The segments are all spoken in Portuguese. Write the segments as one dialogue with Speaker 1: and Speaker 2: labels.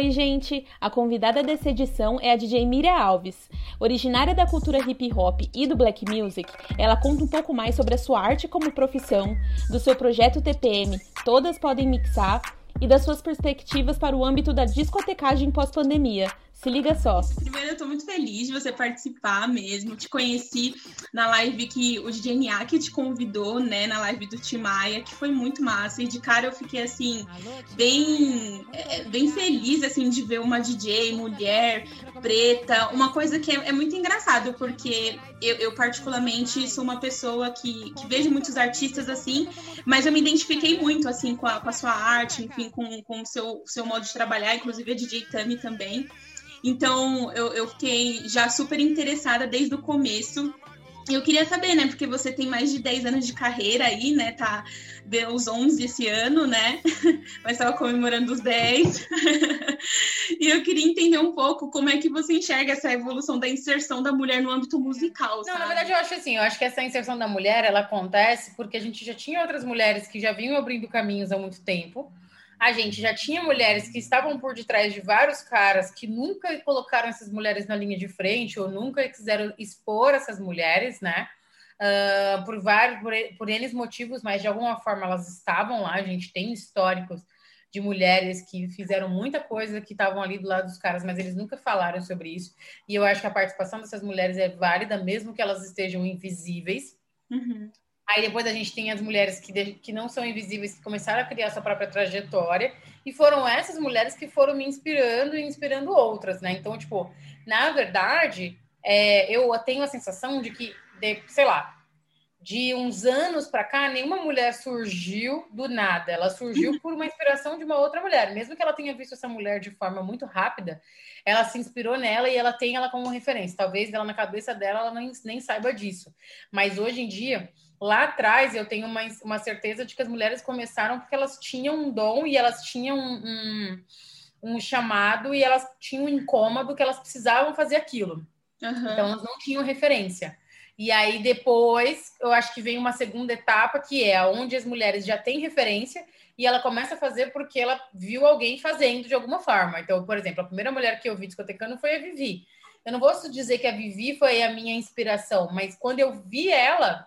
Speaker 1: Oi, gente! A convidada dessa edição é a DJ Miriam Alves. Originária da cultura hip hop e do black music, ela conta um pouco mais sobre a sua arte como profissão, do seu projeto TPM Todas Podem Mixar e das suas perspectivas para o âmbito da discotecagem pós-pandemia. Se liga só.
Speaker 2: Primeiro, eu tô muito feliz de você participar mesmo. Te conheci na live que o DJ Niak te convidou, né? Na live do Timaya, que foi muito massa. E de cara eu fiquei assim, bem, é, bem feliz assim de ver uma DJ mulher, preta. Uma coisa que é, é muito engraçado, porque eu, eu, particularmente sou uma pessoa que, que vejo muitos artistas assim, mas eu me identifiquei muito assim com a, com a sua arte, enfim, com, com o seu, seu modo de trabalhar, inclusive a DJ Tami também. Então eu, eu fiquei já super interessada desde o começo. Eu queria saber, né? Porque você tem mais de 10 anos de carreira aí, né? Tá os 11 esse ano, né? Mas estava comemorando os 10. e eu queria entender um pouco como é que você enxerga essa evolução da inserção da mulher no âmbito musical.
Speaker 3: Não, sabe? na verdade, eu acho assim, eu acho que essa inserção da mulher ela acontece porque a gente já tinha outras mulheres que já vinham abrindo caminhos há muito tempo a gente já tinha mulheres que estavam por detrás de vários caras que nunca colocaram essas mulheres na linha de frente ou nunca quiseram expor essas mulheres, né? Uh, por vários, por, N motivos, mas de alguma forma elas estavam lá. A gente tem históricos de mulheres que fizeram muita coisa, que estavam ali do lado dos caras, mas eles nunca falaram sobre isso. E eu acho que a participação dessas mulheres é válida, mesmo que elas estejam invisíveis. Uhum. Aí depois a gente tem as mulheres que, de, que não são invisíveis, que começaram a criar sua própria trajetória, e foram essas mulheres que foram me inspirando e inspirando outras, né? Então, tipo, na verdade, é, eu tenho a sensação de que, de, sei lá, de uns anos para cá, nenhuma mulher surgiu do nada. Ela surgiu por uma inspiração de uma outra mulher. Mesmo que ela tenha visto essa mulher de forma muito rápida, ela se inspirou nela e ela tem ela como referência. Talvez ela na cabeça dela ela nem, nem saiba disso. Mas hoje em dia, lá atrás eu tenho uma, uma certeza de que as mulheres começaram porque elas tinham um dom e elas tinham um, um, um chamado e elas tinham um incômodo que elas precisavam fazer aquilo. Uhum. Então elas não tinham referência. E aí depois eu acho que vem uma segunda etapa que é onde as mulheres já têm referência e ela começa a fazer porque ela viu alguém fazendo de alguma forma. Então, por exemplo, a primeira mulher que eu vi discotecando foi a Vivi. Eu não vou dizer que a Vivi foi a minha inspiração, mas quando eu vi ela,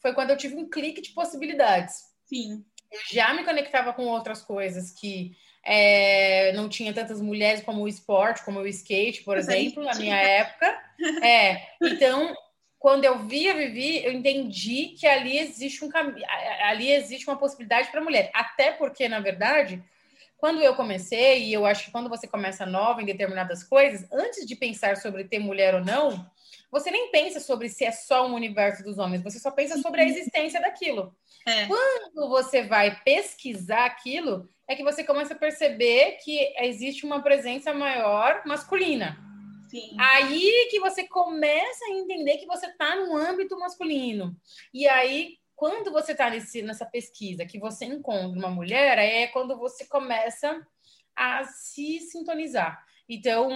Speaker 3: foi quando eu tive um clique de possibilidades.
Speaker 2: Sim.
Speaker 3: Eu já me conectava com outras coisas que é, não tinha tantas mulheres como o esporte, como o skate, por Mas exemplo, na minha época. É, então, quando eu vi a Vivi, eu entendi que ali existe um caminho, ali existe uma possibilidade para mulher. Até porque, na verdade, quando eu comecei, e eu acho que quando você começa nova em determinadas coisas, antes de pensar sobre ter mulher ou não, você nem pensa sobre se é só um universo dos homens, você só pensa sobre a existência daquilo. É. Quando você vai pesquisar aquilo, é que você começa a perceber que existe uma presença maior masculina. Sim. Aí que você começa a entender que você está no âmbito masculino. E aí, quando você está nessa pesquisa, que você encontra uma mulher, é quando você começa a se sintonizar. Então,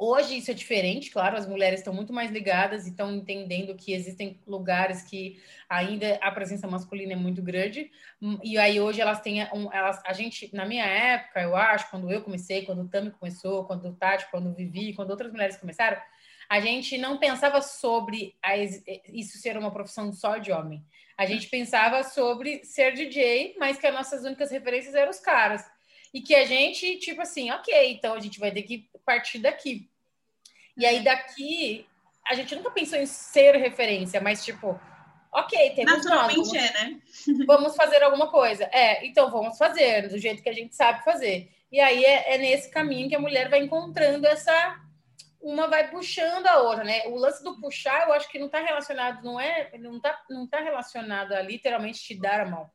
Speaker 3: Hoje isso é diferente, claro, as mulheres estão muito mais ligadas e estão entendendo que existem lugares que ainda a presença masculina é muito grande. E aí hoje elas têm um, elas, a gente, na minha época, eu acho, quando eu comecei, quando o Tami começou, quando o Tati, quando o Vivi, quando outras mulheres começaram, a gente não pensava sobre a, isso ser uma profissão só de homem. A gente pensava sobre ser DJ, mas que as nossas únicas referências eram os caras e que a gente, tipo assim, ok, então a gente vai ter que partir daqui. E aí daqui, a gente nunca pensou em ser referência, mas tipo, ok, temos
Speaker 2: Naturalmente
Speaker 3: nós,
Speaker 2: vamos, é, né?
Speaker 3: vamos fazer alguma coisa. É, então vamos fazer, do jeito que a gente sabe fazer. E aí é, é nesse caminho que a mulher vai encontrando essa uma vai puxando a outra, né? O lance do puxar, eu acho que não está relacionado, não é, não tá, não tá relacionado a literalmente te dar a mão.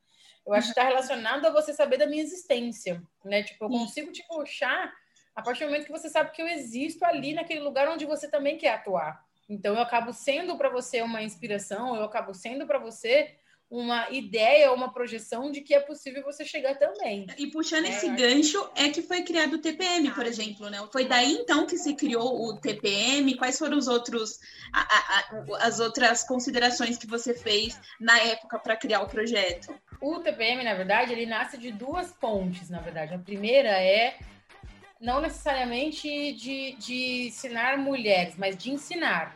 Speaker 3: Eu acho que está relacionado a você saber da minha existência, né? Tipo, eu consigo te puxar a partir do momento que você sabe que eu existo ali naquele lugar onde você também quer atuar. Então, eu acabo sendo para você uma inspiração, eu acabo sendo para você uma ideia, uma projeção de que é possível você chegar também.
Speaker 2: E puxando é, esse gancho, é que foi criado o TPM, por exemplo, né? Foi daí então que se criou o TPM? Quais foram os outros, a, a, as outras considerações que você fez na época para criar o projeto?
Speaker 3: O TPM, na verdade, ele nasce de duas pontes, na verdade. A primeira é não necessariamente de, de ensinar mulheres, mas de ensinar.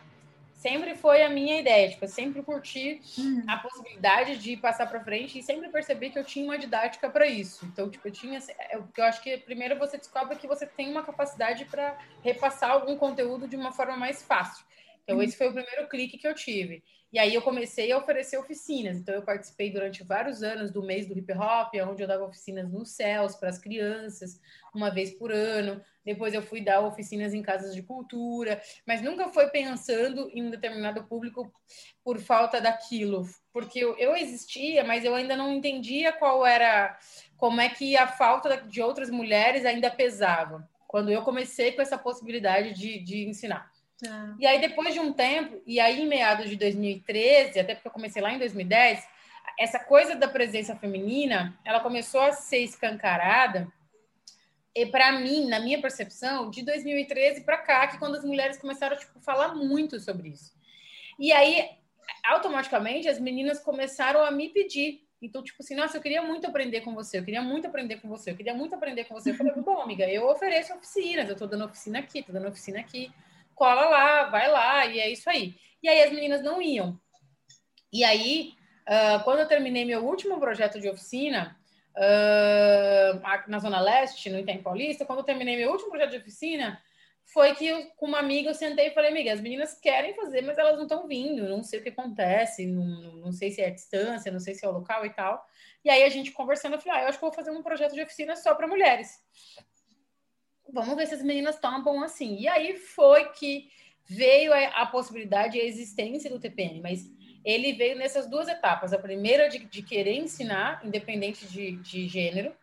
Speaker 3: Sempre foi a minha ideia, tipo, eu sempre curti hum. a possibilidade de passar para frente e sempre percebi que eu tinha uma didática para isso. Então, tipo, eu tinha, eu, eu acho que primeiro você descobre que você tem uma capacidade para repassar algum conteúdo de uma forma mais fácil. Então, hum. esse foi o primeiro clique que eu tive. E aí eu comecei a oferecer oficinas. Então eu participei durante vários anos do mês do hip hop, onde eu dava oficinas nos céus para as crianças, uma vez por ano. Depois eu fui dar oficinas em casas de cultura, mas nunca foi pensando em um determinado público por falta daquilo, porque eu, eu existia, mas eu ainda não entendia qual era, como é que a falta de outras mulheres ainda pesava. Quando eu comecei com essa possibilidade de, de ensinar. Tá. E aí, depois de um tempo, e aí em meados de 2013, até porque eu comecei lá em 2010, essa coisa da presença feminina, ela começou a ser escancarada. E para mim, na minha percepção, de 2013 para cá, que quando as mulheres começaram a tipo, falar muito sobre isso. E aí, automaticamente, as meninas começaram a me pedir. Então, tipo assim, nossa, eu queria muito aprender com você, eu queria muito aprender com você, eu queria muito aprender com você. Eu falei, bom, amiga, eu ofereço oficinas, eu tô dando oficina aqui, tô dando oficina aqui cola lá, vai lá, e é isso aí. E aí as meninas não iam. E aí, uh, quando eu terminei meu último projeto de oficina, uh, na Zona Leste, no Itaim Paulista, quando eu terminei meu último projeto de oficina, foi que eu, com uma amiga eu sentei e falei, amiga, as meninas querem fazer, mas elas não estão vindo, não sei o que acontece, não, não sei se é a distância, não sei se é o local e tal. E aí a gente conversando, eu falei, ah, eu acho que vou fazer um projeto de oficina só para mulheres vamos ver se as meninas topam assim. E aí foi que veio a, a, possibilidade e a existência do TPM, mas ele veio nessas duas etapas. A primeira de, de querer ensinar, independente de, de gênero,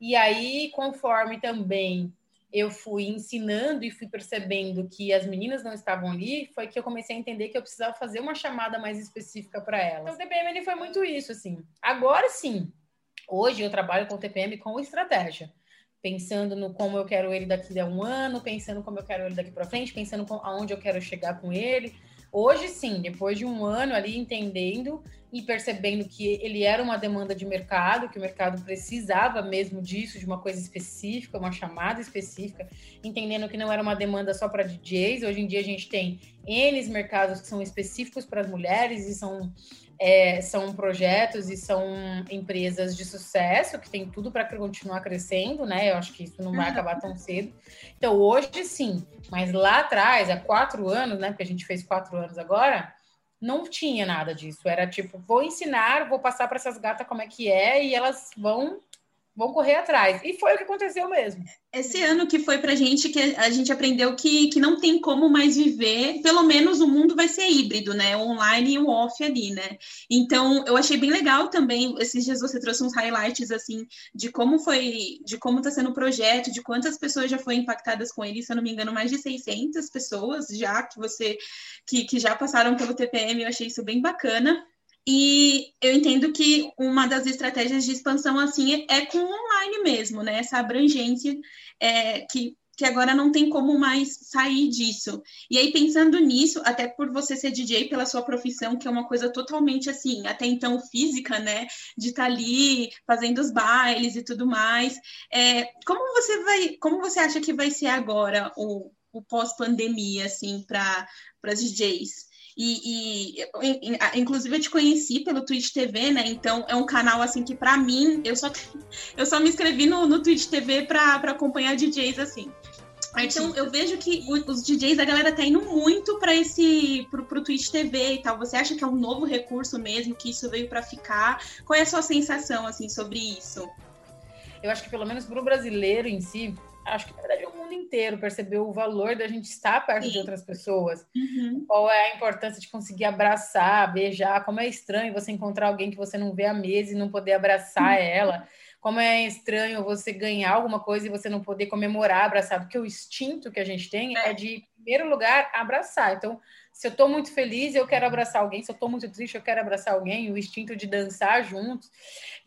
Speaker 3: e aí, conforme também eu fui ensinando e fui percebendo que as meninas não estavam ali, foi que eu comecei a entender que eu precisava fazer uma chamada mais específica para elas. Então, o TPM ele foi muito isso, assim. Agora sim, hoje eu trabalho com o TPM com estratégia pensando no como eu quero ele daqui a um ano, pensando como eu quero ele daqui para frente, pensando com, aonde eu quero chegar com ele. Hoje sim, depois de um ano ali entendendo e percebendo que ele era uma demanda de mercado, que o mercado precisava mesmo disso, de uma coisa específica, uma chamada específica, entendendo que não era uma demanda só para DJs. Hoje em dia a gente tem N mercados que são específicos para as mulheres e são é, são projetos e são empresas de sucesso que tem tudo para continuar crescendo, né? Eu acho que isso não vai acabar tão cedo. Então, hoje sim, mas lá atrás, há quatro anos, né? Porque a gente fez quatro anos agora, não tinha nada disso. Era tipo, vou ensinar, vou passar para essas gatas como é que é e elas vão vão correr atrás. E foi o que aconteceu mesmo.
Speaker 2: Esse ano que foi pra gente que a gente aprendeu que, que não tem como mais viver, pelo menos o mundo vai ser híbrido, né? O online e o off ali, né? Então, eu achei bem legal também, esses dias você trouxe uns highlights assim de como foi, de como tá sendo o projeto, de quantas pessoas já foram impactadas com ele, se eu não me engano, mais de 600 pessoas já que você que, que já passaram pelo TPM, eu achei isso bem bacana. E eu entendo que uma das estratégias de expansão assim é com online mesmo, né? Essa abrangência é, que, que agora não tem como mais sair disso. E aí, pensando nisso, até por você ser DJ pela sua profissão, que é uma coisa totalmente assim, até então física, né? De estar tá ali fazendo os bailes e tudo mais. É, como você vai, como você acha que vai ser agora o, o pós-pandemia, assim, para as DJs? E, e, inclusive eu te conheci pelo Twitch TV, né? Então é um canal assim que para mim eu só eu só me inscrevi no, no Twitch TV para acompanhar DJs assim. Então eu vejo que os DJs, a galera tá indo muito para esse pro, pro Twitch TV e tal. Você acha que é um novo recurso mesmo, que isso veio para ficar? Qual é a sua sensação assim sobre isso?
Speaker 3: Eu acho que pelo menos para o brasileiro em si, acho que na verdade o mundo inteiro percebeu o valor da gente estar perto Sim. de outras pessoas. Uhum. Qual é a importância de conseguir abraçar, beijar, como é estranho você encontrar alguém que você não vê há meses e não poder abraçar uhum. ela. Como é estranho você ganhar alguma coisa e você não poder comemorar, abraçar, porque o instinto que a gente tem é, é de, em primeiro lugar, abraçar. Então, se eu estou muito feliz, eu quero abraçar alguém. Se eu estou muito triste, eu quero abraçar alguém. O instinto de dançar juntos.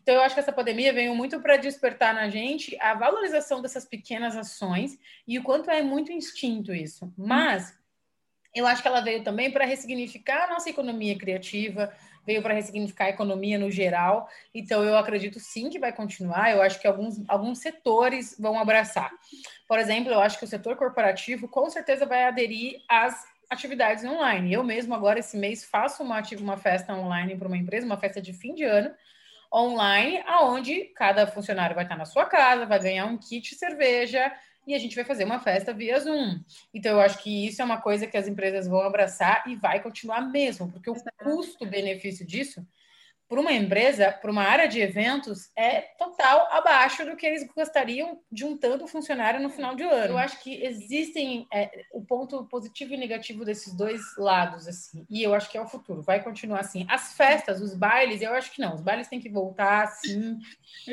Speaker 3: Então, eu acho que essa pandemia veio muito para despertar na gente a valorização dessas pequenas ações e o quanto é muito instinto isso. Mas eu acho que ela veio também para ressignificar a nossa economia criativa, veio para ressignificar a economia no geral. Então, eu acredito sim que vai continuar. Eu acho que alguns, alguns setores vão abraçar. Por exemplo, eu acho que o setor corporativo com certeza vai aderir às atividades online. Eu mesmo agora esse mês faço uma uma festa online para uma empresa, uma festa de fim de ano online, aonde cada funcionário vai estar na sua casa, vai ganhar um kit cerveja e a gente vai fazer uma festa via Zoom. Então eu acho que isso é uma coisa que as empresas vão abraçar e vai continuar mesmo, porque o custo-benefício disso para uma empresa, para uma área de eventos, é total abaixo do que eles gostariam juntando o funcionário no final de ano. Eu acho que existem é, o ponto positivo e negativo desses dois lados, assim, e eu acho que é o futuro, vai continuar assim. As festas, os bailes, eu acho que não, os bailes têm que voltar, sim.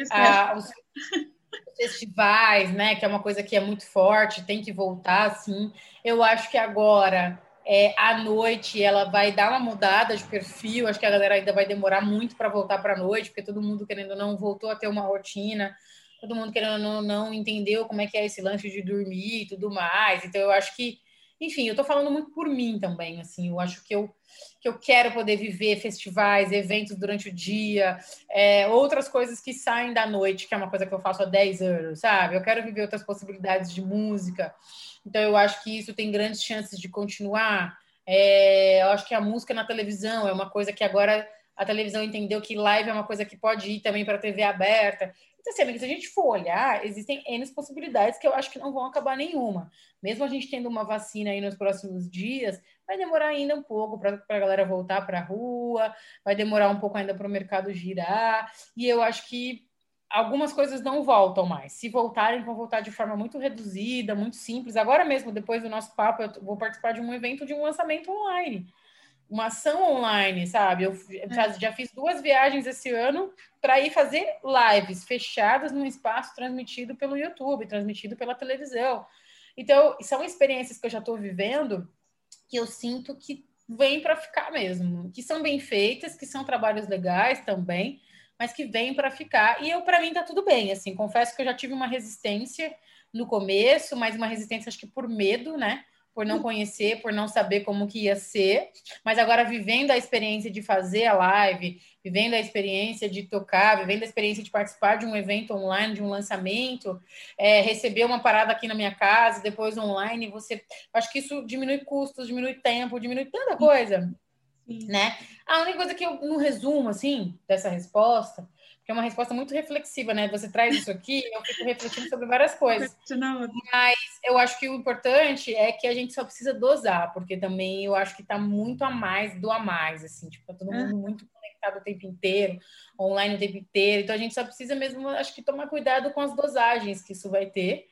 Speaker 3: Ah, os, os festivais, né, que é uma coisa que é muito forte, tem que voltar, sim. Eu acho que agora é, à noite ela vai dar uma mudada de perfil. Acho que a galera ainda vai demorar muito para voltar para a noite, porque todo mundo querendo ou não voltou a ter uma rotina, todo mundo querendo ou não, não entendeu como é que é esse lance de dormir e tudo mais. Então eu acho que, enfim, eu estou falando muito por mim também. Assim, eu acho que eu que eu quero poder viver festivais, eventos durante o dia, é, outras coisas que saem da noite, que é uma coisa que eu faço há 10 anos, sabe? Eu quero viver outras possibilidades de música. Então, eu acho que isso tem grandes chances de continuar. É, eu acho que a música na televisão é uma coisa que agora a televisão entendeu que live é uma coisa que pode ir também para a TV aberta. Então, assim, se a gente for olhar, existem N possibilidades que eu acho que não vão acabar nenhuma. Mesmo a gente tendo uma vacina aí nos próximos dias, vai demorar ainda um pouco para a galera voltar para a rua, vai demorar um pouco ainda para o mercado girar. E eu acho que algumas coisas não voltam mais. Se voltarem, vão voltar de forma muito reduzida, muito simples. Agora mesmo, depois do nosso papo, eu vou participar de um evento de um lançamento online. Uma ação online, sabe? Eu já, é. já fiz duas viagens esse ano para ir fazer lives fechadas num espaço transmitido pelo YouTube, transmitido pela televisão. Então, são experiências que eu já estou vivendo que eu sinto que vêm para ficar mesmo, que são bem feitas, que são trabalhos legais também, mas que vêm para ficar. E eu, para mim, tá tudo bem. Assim, confesso que eu já tive uma resistência no começo, mas uma resistência, acho que por medo, né? Por não conhecer, por não saber como que ia ser. Mas agora, vivendo a experiência de fazer a live, vivendo a experiência de tocar, vivendo a experiência de participar de um evento online, de um lançamento, é, receber uma parada aqui na minha casa, depois online, você. Acho que isso diminui custos, diminui tempo, diminui tanta coisa né? A única coisa que eu, no resumo, assim, dessa resposta, é uma resposta muito reflexiva, né? Você traz isso aqui, eu fico refletindo sobre várias coisas. Mas eu acho que o importante é que a gente só precisa dosar, porque também eu acho que tá muito a mais do a mais, assim, tipo, tá todo mundo muito conectado o tempo inteiro, online o tempo inteiro, então a gente só precisa mesmo, acho que tomar cuidado com as dosagens que isso vai ter,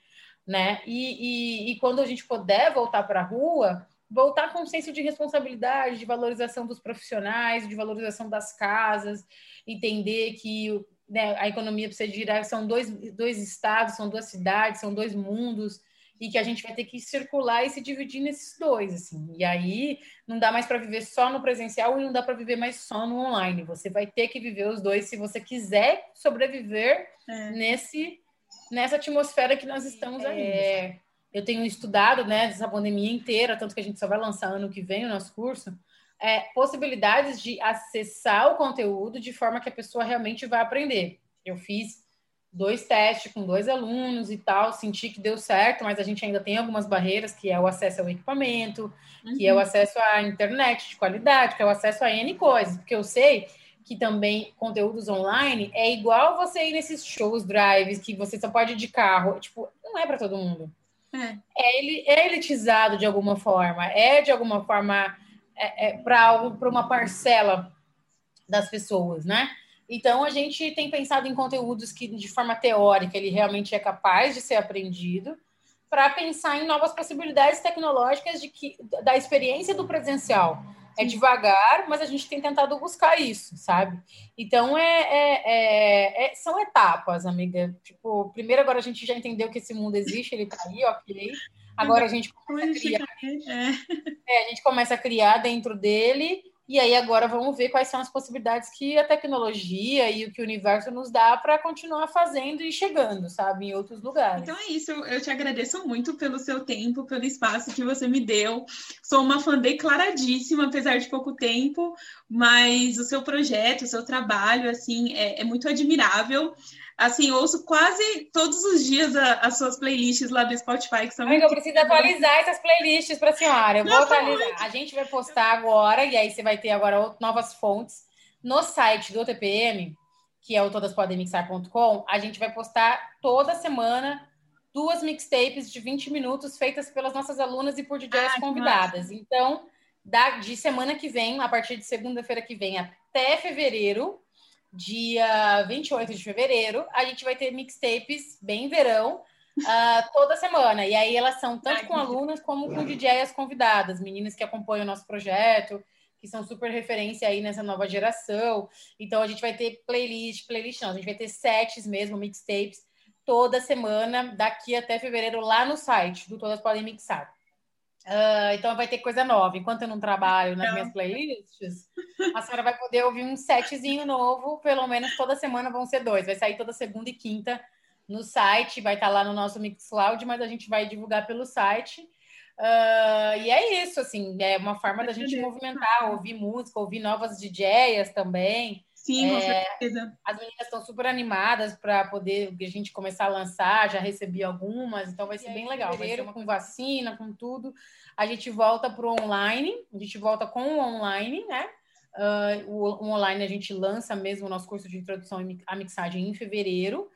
Speaker 3: né? E, e, e quando a gente puder voltar para a rua, voltar com um senso de responsabilidade, de valorização dos profissionais, de valorização das casas, entender que né, a economia precisa girar, são dois, dois estados, são duas cidades, são dois mundos, e que a gente vai ter que circular e se dividir nesses dois, assim. E aí não dá mais para viver só no presencial e não dá para viver mais só no online. Você vai ter que viver os dois se você quiser sobreviver é. nesse nessa atmosfera que nós estamos aí. É, eu tenho estudado, né, essa pandemia inteira, tanto que a gente só vai lançar ano que vem o nosso curso, é, possibilidades de acessar o conteúdo de forma que a pessoa realmente vai aprender. Eu fiz dois testes com dois alunos e tal, senti que deu certo, mas a gente ainda tem algumas barreiras, que é o acesso ao equipamento, uhum. que é o uhum. acesso à internet de qualidade, que é o acesso a N coisas, porque eu sei que também conteúdos online é igual você ir nesses shows, drives, que você só pode ir de carro, tipo, não é para todo mundo. É. É, é elitizado de alguma forma, é de alguma forma é, é para uma parcela das pessoas, né? Então a gente tem pensado em conteúdos que de forma teórica ele realmente é capaz de ser aprendido, para pensar em novas possibilidades tecnológicas de que da experiência do presencial é devagar, mas a gente tem tentado buscar isso, sabe? Então é, é, é, é, são etapas, amiga. Tipo, primeiro agora a gente já entendeu que esse mundo existe, ele tá aí, ok. Agora a gente começa a criar. É. é, a gente começa a criar dentro dele E aí agora vamos ver quais são as possibilidades que a tecnologia e o que o universo nos dá para continuar fazendo e chegando, sabe, em outros lugares.
Speaker 2: Então é isso, eu te agradeço muito pelo seu tempo, pelo espaço que você me deu. Sou uma fã declaradíssima, apesar de pouco tempo, mas o seu projeto, o seu trabalho, assim, é, é muito admirável assim, ouço quase todos os dias a, as suas playlists lá do Spotify, que são
Speaker 3: Amiga, muito... eu preciso atualizar essas playlists para a senhora. Eu vou atualizar. A gente vai postar agora, e aí você vai ter agora novas fontes. No site do TPM, que é o todaspodemmixar.com, a gente vai postar toda semana duas mixtapes de 20 minutos feitas pelas nossas alunas e por DJs ah, convidadas. Então, da, de semana que vem, a partir de segunda-feira que vem até fevereiro, dia 28 de fevereiro, a gente vai ter mixtapes bem verão, uh, toda semana. E aí elas são tanto com alunas como com DJs convidadas, meninas que acompanham o nosso projeto, que são super referência aí nessa nova geração. Então a gente vai ter playlist, playlist não, a gente vai ter sets mesmo, mixtapes, toda semana, daqui até fevereiro, lá no site do Todas Podem Mixar. Uh, então vai ter coisa nova. Enquanto eu não trabalho nas minhas playlists, a senhora vai poder ouvir um setzinho novo, pelo menos toda semana vão ser dois. Vai sair toda segunda e quinta no site, vai estar lá no nosso Mixcloud, mas a gente vai divulgar pelo site. Uh, e é isso, assim, é uma forma da gente movimentar, ouvir música, ouvir novas DJs também.
Speaker 2: Sim, com é, certeza.
Speaker 3: As meninas estão super animadas para poder a gente começar a lançar, já recebi algumas, então vai ser bem legal. Vai ser uma com vacina, com tudo. A gente volta para o online, a gente volta com o online, né? Uh, o, o online a gente lança mesmo o nosso curso de introdução à mixagem em fevereiro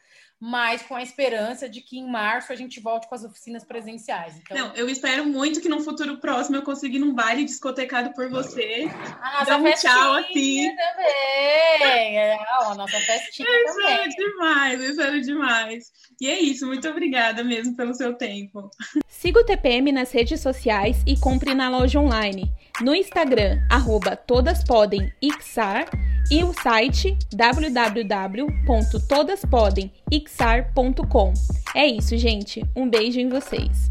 Speaker 3: mas com a esperança de que em março a gente volte com as oficinas presenciais.
Speaker 2: Então... Não, eu espero muito que no futuro próximo eu consiga ir num baile discotecado por você.
Speaker 3: A nossa um tchau assim. também. É, a nossa festinha eu também.
Speaker 2: Eu espero demais, eu espero demais. E é isso, muito obrigada mesmo pelo seu tempo.
Speaker 1: Siga o TPM nas redes sociais e compre na loja online. No Instagram, arroba todaspodemixar e o site www.todaspodemixar.com. É isso, gente. Um beijo em vocês.